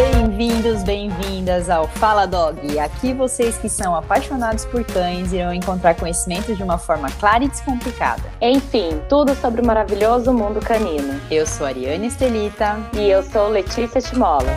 Bem-vindos, bem-vindas ao Fala Dog. Aqui vocês que são apaixonados por cães irão encontrar conhecimento de uma forma clara e descomplicada. Enfim, tudo sobre o maravilhoso mundo canino. Eu sou Ariane Estelita. E eu sou Letícia Timola.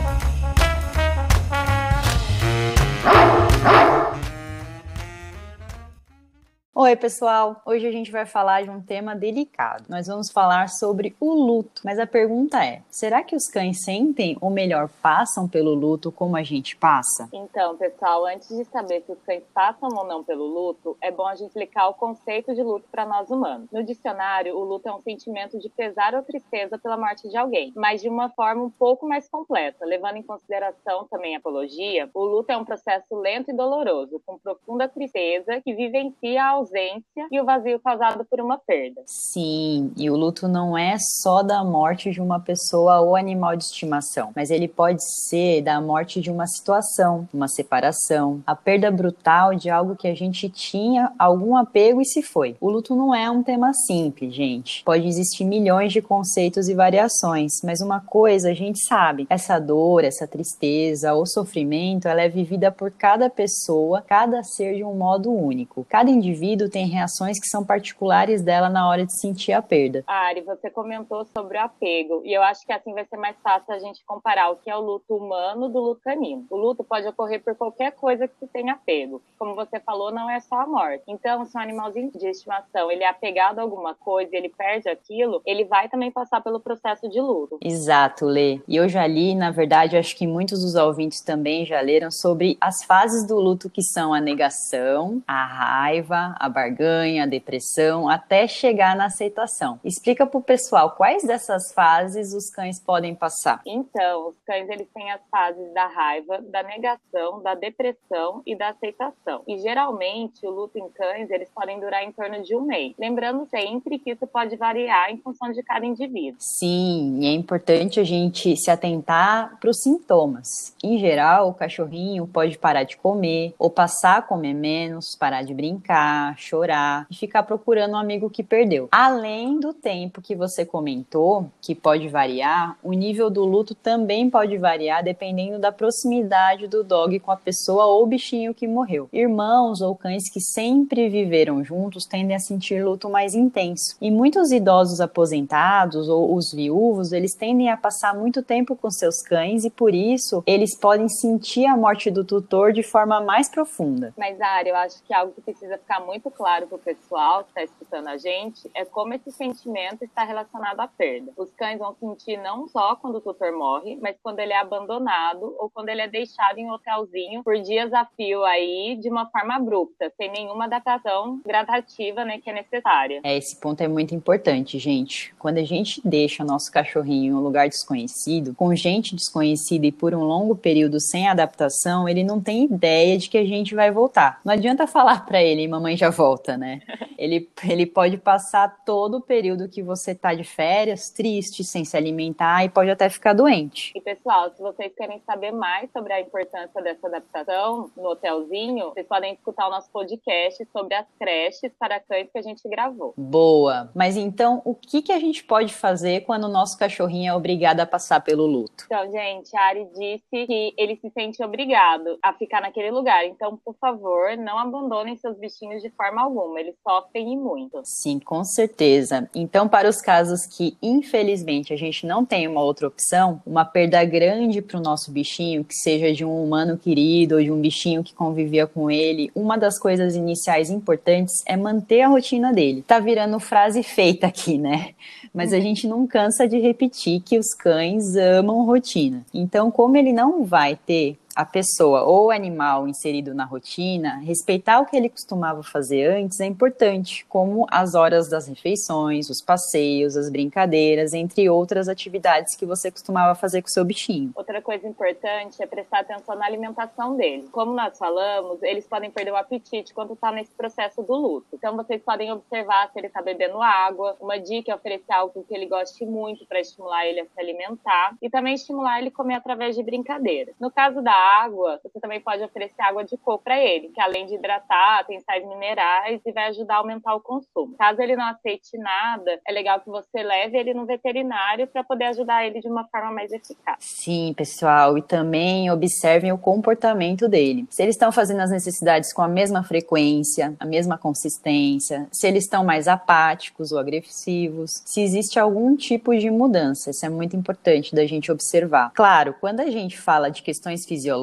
Oi, pessoal! Hoje a gente vai falar de um tema delicado. Nós vamos falar sobre o luto. Mas a pergunta é: será que os cães sentem, ou melhor, passam pelo luto como a gente passa? Então, pessoal, antes de saber se os cães passam ou não pelo luto, é bom a gente explicar o conceito de luto para nós humanos. No dicionário, o luto é um sentimento de pesar ou tristeza pela morte de alguém, mas de uma forma um pouco mais completa, levando em consideração também a apologia. O luto é um processo lento e doloroso, com profunda tristeza que vivencia a ausência e o vazio causado por uma perda. Sim, e o luto não é só da morte de uma pessoa ou animal de estimação, mas ele pode ser da morte de uma situação, uma separação, a perda brutal de algo que a gente tinha algum apego e se foi. O luto não é um tema simples, gente. Pode existir milhões de conceitos e variações, mas uma coisa a gente sabe: essa dor, essa tristeza ou sofrimento, ela é vivida por cada pessoa, cada ser de um modo único. Cada indivíduo indivíduo tem reações que são particulares dela na hora de sentir a perda. Ari, você comentou sobre o apego, e eu acho que assim vai ser mais fácil a gente comparar o que é o luto humano do luto canino. O luto pode ocorrer por qualquer coisa que se tenha apego. Como você falou, não é só a morte. Então, se um animalzinho de estimação ele é apegado a alguma coisa e ele perde aquilo, ele vai também passar pelo processo de luto. Exato, Lê. E eu já li, na verdade, acho que muitos dos ouvintes também já leram sobre as fases do luto que são a negação, a raiva, a barganha, a depressão, até chegar na aceitação. Explica para o pessoal quais dessas fases os cães podem passar. Então, os cães eles têm as fases da raiva, da negação, da depressão e da aceitação. E geralmente o luto em cães eles podem durar em torno de um mês. Lembrando sempre que isso pode variar em função de cada indivíduo. Sim, é importante a gente se atentar para os sintomas. Em geral, o cachorrinho pode parar de comer ou passar a comer menos, parar de brincar, chorar e ficar procurando um amigo que perdeu. Além do tempo que você comentou, que pode variar, o nível do luto também pode variar dependendo da proximidade do dog com a pessoa ou bichinho que morreu. Irmãos ou cães que sempre viveram juntos tendem a sentir luto mais intenso. E muitos idosos aposentados ou os viúvos, eles tendem a passar muito tempo com seus cães e por isso eles podem sentir a morte do tutor de forma mais profunda. Mas, Ari, eu acho que é algo que precisa ficar muito muito claro para o pessoal que está escutando a gente é como esse sentimento está relacionado à perda. Os cães vão sentir não só quando o tutor morre, mas quando ele é abandonado ou quando ele é deixado em um hotelzinho por dias a fio aí de uma forma abrupta, sem nenhuma adaptação gradativa né, que é necessária. É, esse ponto é muito importante, gente. Quando a gente deixa o nosso cachorrinho em um lugar desconhecido, com gente desconhecida e por um longo período sem adaptação, ele não tem ideia de que a gente vai voltar. Não adianta falar para ele, mamãe já volta, né? Ele, ele pode passar todo o período que você tá de férias, triste, sem se alimentar e pode até ficar doente. E pessoal, se vocês querem saber mais sobre a importância dessa adaptação no hotelzinho, vocês podem escutar o nosso podcast sobre as creches para cães que a gente gravou. Boa! Mas então, o que, que a gente pode fazer quando o nosso cachorrinho é obrigado a passar pelo luto? Então, gente, a Ari disse que ele se sente obrigado a ficar naquele lugar. Então, por favor, não abandonem seus bichinhos de forma alguma, eles sofrem e muito. Sim, com certeza. Então, para os casos que, infelizmente, a gente não tem uma outra opção, uma perda grande para o nosso bichinho, que seja de um humano querido ou de um bichinho que convivia com ele, uma das coisas iniciais importantes é manter a rotina dele. Tá virando frase feita aqui, né? Mas a gente não cansa de repetir que os cães amam rotina. Então, como ele não vai ter a pessoa ou animal inserido na rotina, respeitar o que ele costumava fazer antes é importante, como as horas das refeições, os passeios, as brincadeiras, entre outras atividades que você costumava fazer com seu bichinho. Outra coisa importante é prestar atenção na alimentação dele. Como nós falamos, eles podem perder o apetite quando está nesse processo do luto. Então vocês podem observar se ele está bebendo água. Uma dica é oferecer algo que ele goste muito para estimular ele a se alimentar e também estimular ele a comer através de brincadeiras. No caso da água, você também pode oferecer água de coco para ele, que além de hidratar, tem sais minerais e vai ajudar a aumentar o consumo. Caso ele não aceite nada, é legal que você leve ele no veterinário para poder ajudar ele de uma forma mais eficaz. Sim, pessoal, e também observem o comportamento dele. Se eles estão fazendo as necessidades com a mesma frequência, a mesma consistência, se eles estão mais apáticos ou agressivos, se existe algum tipo de mudança. Isso é muito importante da gente observar. Claro, quando a gente fala de questões fisiológicas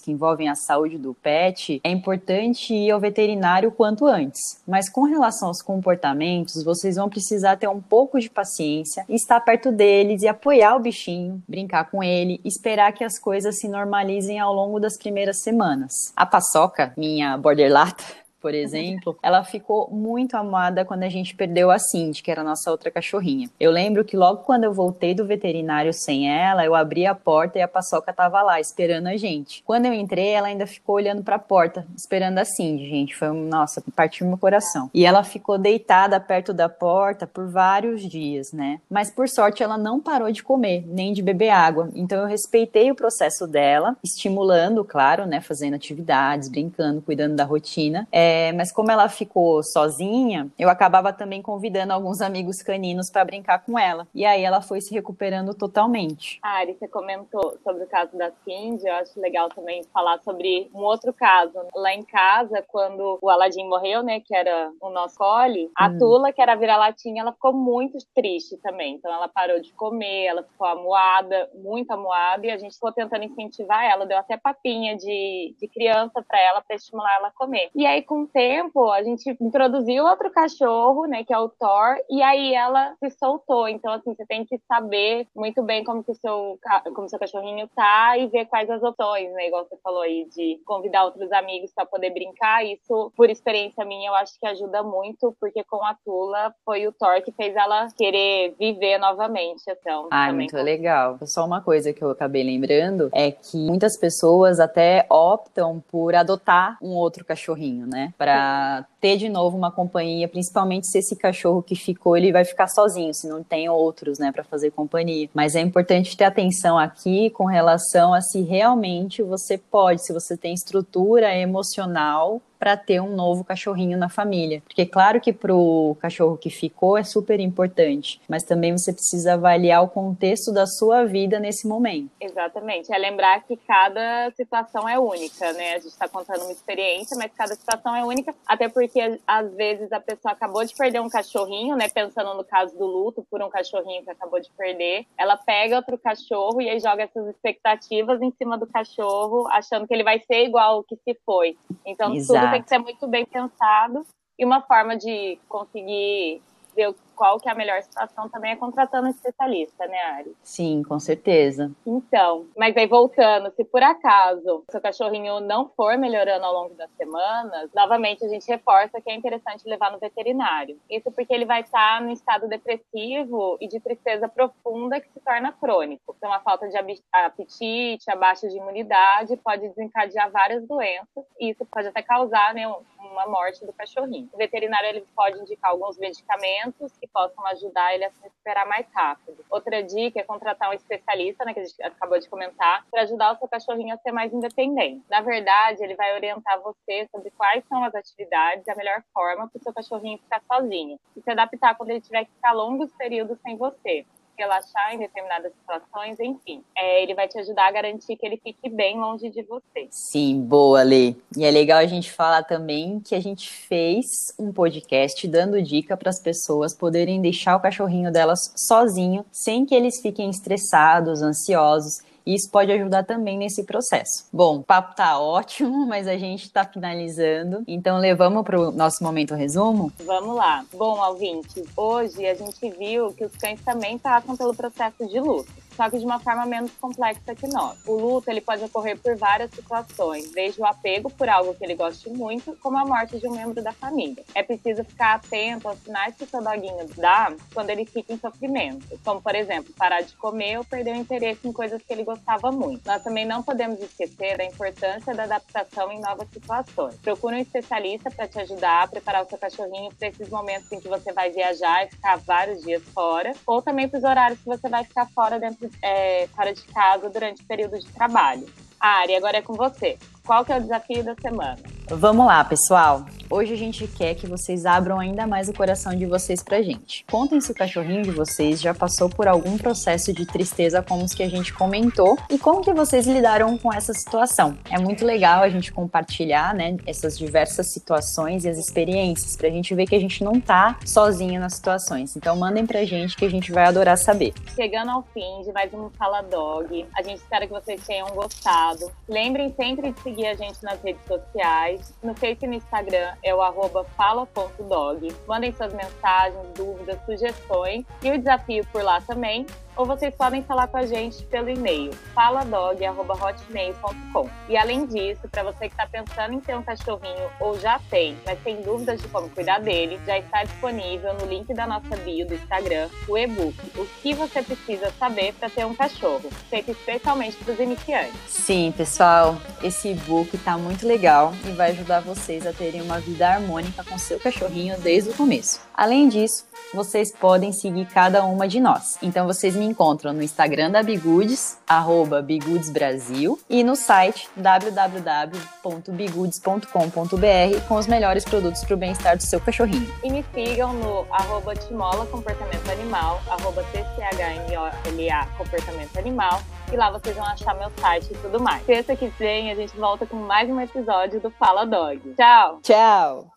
que envolvem a saúde do pet, é importante ir ao veterinário quanto antes. Mas com relação aos comportamentos, vocês vão precisar ter um pouco de paciência, estar perto deles e apoiar o bichinho, brincar com ele, esperar que as coisas se normalizem ao longo das primeiras semanas. A paçoca, minha border lata, por exemplo, ela ficou muito amada quando a gente perdeu a Cindy, que era a nossa outra cachorrinha. Eu lembro que logo quando eu voltei do veterinário sem ela, eu abri a porta e a paçoca tava lá esperando a gente. Quando eu entrei, ela ainda ficou olhando para a porta, esperando a Cindy, gente. Foi, nossa, partiu meu coração. E ela ficou deitada perto da porta por vários dias, né? Mas por sorte ela não parou de comer, nem de beber água. Então eu respeitei o processo dela, estimulando, claro, né, fazendo atividades, brincando, cuidando da rotina. É, é, mas como ela ficou sozinha, eu acabava também convidando alguns amigos caninos para brincar com ela. E aí ela foi se recuperando totalmente. Ari, você comentou sobre o caso da Cindy, eu acho legal também falar sobre um outro caso. Lá em casa, quando o Aladim morreu, né, que era o nosso cole, a hum. Tula, que era vira-latinha, ela ficou muito triste também. Então ela parou de comer, ela ficou amuada, muito amuada, e a gente ficou tentando incentivar ela, deu até papinha de, de criança para ela, para estimular ela a comer. E aí, com um tempo, a gente introduziu outro cachorro, né, que é o Thor, e aí ela se soltou. Então, assim, você tem que saber muito bem como que o seu, como seu cachorrinho tá e ver quais as opções, né, igual você falou aí, de convidar outros amigos para poder brincar. Isso, por experiência minha, eu acho que ajuda muito, porque com a Tula foi o Thor que fez ela querer viver novamente. Então, ah, muito legal. Só uma coisa que eu acabei lembrando é que muitas pessoas até optam por adotar um outro cachorrinho, né? Para ter de novo uma companhia, principalmente se esse cachorro que ficou, ele vai ficar sozinho, se não tem outros, né, para fazer companhia. Mas é importante ter atenção aqui com relação a se realmente você pode, se você tem estrutura emocional para ter um novo cachorrinho na família. Porque claro que para o cachorro que ficou é super importante, mas também você precisa avaliar o contexto da sua vida nesse momento. Exatamente. É lembrar que cada situação é única, né? A gente está contando uma experiência, mas cada situação é única, até porque às vezes a pessoa acabou de perder um cachorrinho, né? Pensando no caso do luto por um cachorrinho que acabou de perder, ela pega outro cachorro e aí joga essas expectativas em cima do cachorro, achando que ele vai ser igual ao que se foi. Então, Exato. tudo tem que ser muito bem pensado. E uma forma de conseguir ver qual que é a melhor situação também é contratando um especialista, né, Ari? Sim, com certeza. Então, mas aí voltando, se por acaso seu cachorrinho não for melhorando ao longo das semanas, novamente a gente reforça que é interessante levar no veterinário. Isso porque ele vai estar no estado depressivo e de tristeza profunda que se torna crônico. Então, a falta de apetite, a baixa de imunidade pode desencadear várias doenças e isso pode até causar né, uma morte do cachorrinho. O veterinário ele pode indicar alguns medicamentos que possam ajudar ele a se recuperar mais rápido. Outra dica é contratar um especialista, né, que a gente acabou de comentar, para ajudar o seu cachorrinho a ser mais independente. Na verdade, ele vai orientar você sobre quais são as atividades a melhor forma para o seu cachorrinho ficar sozinho e se adaptar quando ele tiver que ficar longos períodos sem você relaxar em determinadas situações, enfim. É, ele vai te ajudar a garantir que ele fique bem longe de você. Sim, boa, Lê. E é legal a gente falar também que a gente fez um podcast dando dica para as pessoas poderem deixar o cachorrinho delas sozinho, sem que eles fiquem estressados, ansiosos e isso pode ajudar também nesse processo. Bom, o papo tá ótimo, mas a gente está finalizando. Então, levamos para o nosso momento resumo? Vamos lá. Bom, ouvinte, hoje a gente viu que os cães também passam pelo processo de luto só que de uma forma menos complexa que nós. O luto ele pode ocorrer por várias situações, desde o apego por algo que ele goste muito, como a morte de um membro da família. É preciso ficar atento aos sinais que o seu doguinho dá quando ele fica em sofrimento, como por exemplo, parar de comer ou perder o interesse em coisas que ele gostava muito. Nós também não podemos esquecer da importância da adaptação em novas situações. Procure um especialista para te ajudar a preparar o seu cachorrinho para esses momentos em que você vai viajar e ficar vários dias fora, ou também para os horários que você vai ficar fora dentro é, fora de casa durante o período de trabalho. Ari, agora é com você. Qual que é o desafio da semana? Vamos lá, pessoal. Hoje a gente quer que vocês abram ainda mais o coração de vocês pra gente. Contem se o cachorrinho de vocês já passou por algum processo de tristeza como os que a gente comentou e como que vocês lidaram com essa situação. É muito legal a gente compartilhar, né, essas diversas situações e as experiências pra gente ver que a gente não tá sozinho nas situações. Então mandem pra gente que a gente vai adorar saber. Chegando ao fim de mais um Fala Dog, a gente espera que vocês tenham gostado. Lembrem sempre de seguir a gente nas redes sociais, no Facebook e no Instagram é o arroba fala.dog. Mandem suas mensagens, dúvidas, sugestões e o desafio por lá também ou vocês podem falar com a gente pelo e-mail faladog.hotmail.com. E além disso, para você que está pensando em ter um cachorrinho ou já tem, mas tem dúvidas de como cuidar dele, já está disponível no link da nossa bio do Instagram o e-book O que você precisa saber para ter um cachorro, feito especialmente para os iniciantes. Sim, pessoal, esse e-book está muito legal e vai ajudar vocês a terem uma vida harmônica com seu cachorrinho desde o começo. Além disso, vocês podem seguir cada uma de nós. Então vocês me encontram no Instagram da Bigudes, arroba bigudesbrasil, e no site www.bigudes.com.br com os melhores produtos para o bem-estar do seu cachorrinho. E me sigam no arroba Timola Comportamento Animal, arroba TCHMOLA Comportamento Animal, e lá vocês vão achar meu site e tudo mais. Sexta que vem a gente volta com mais um episódio do Fala Dog. Tchau! Tchau!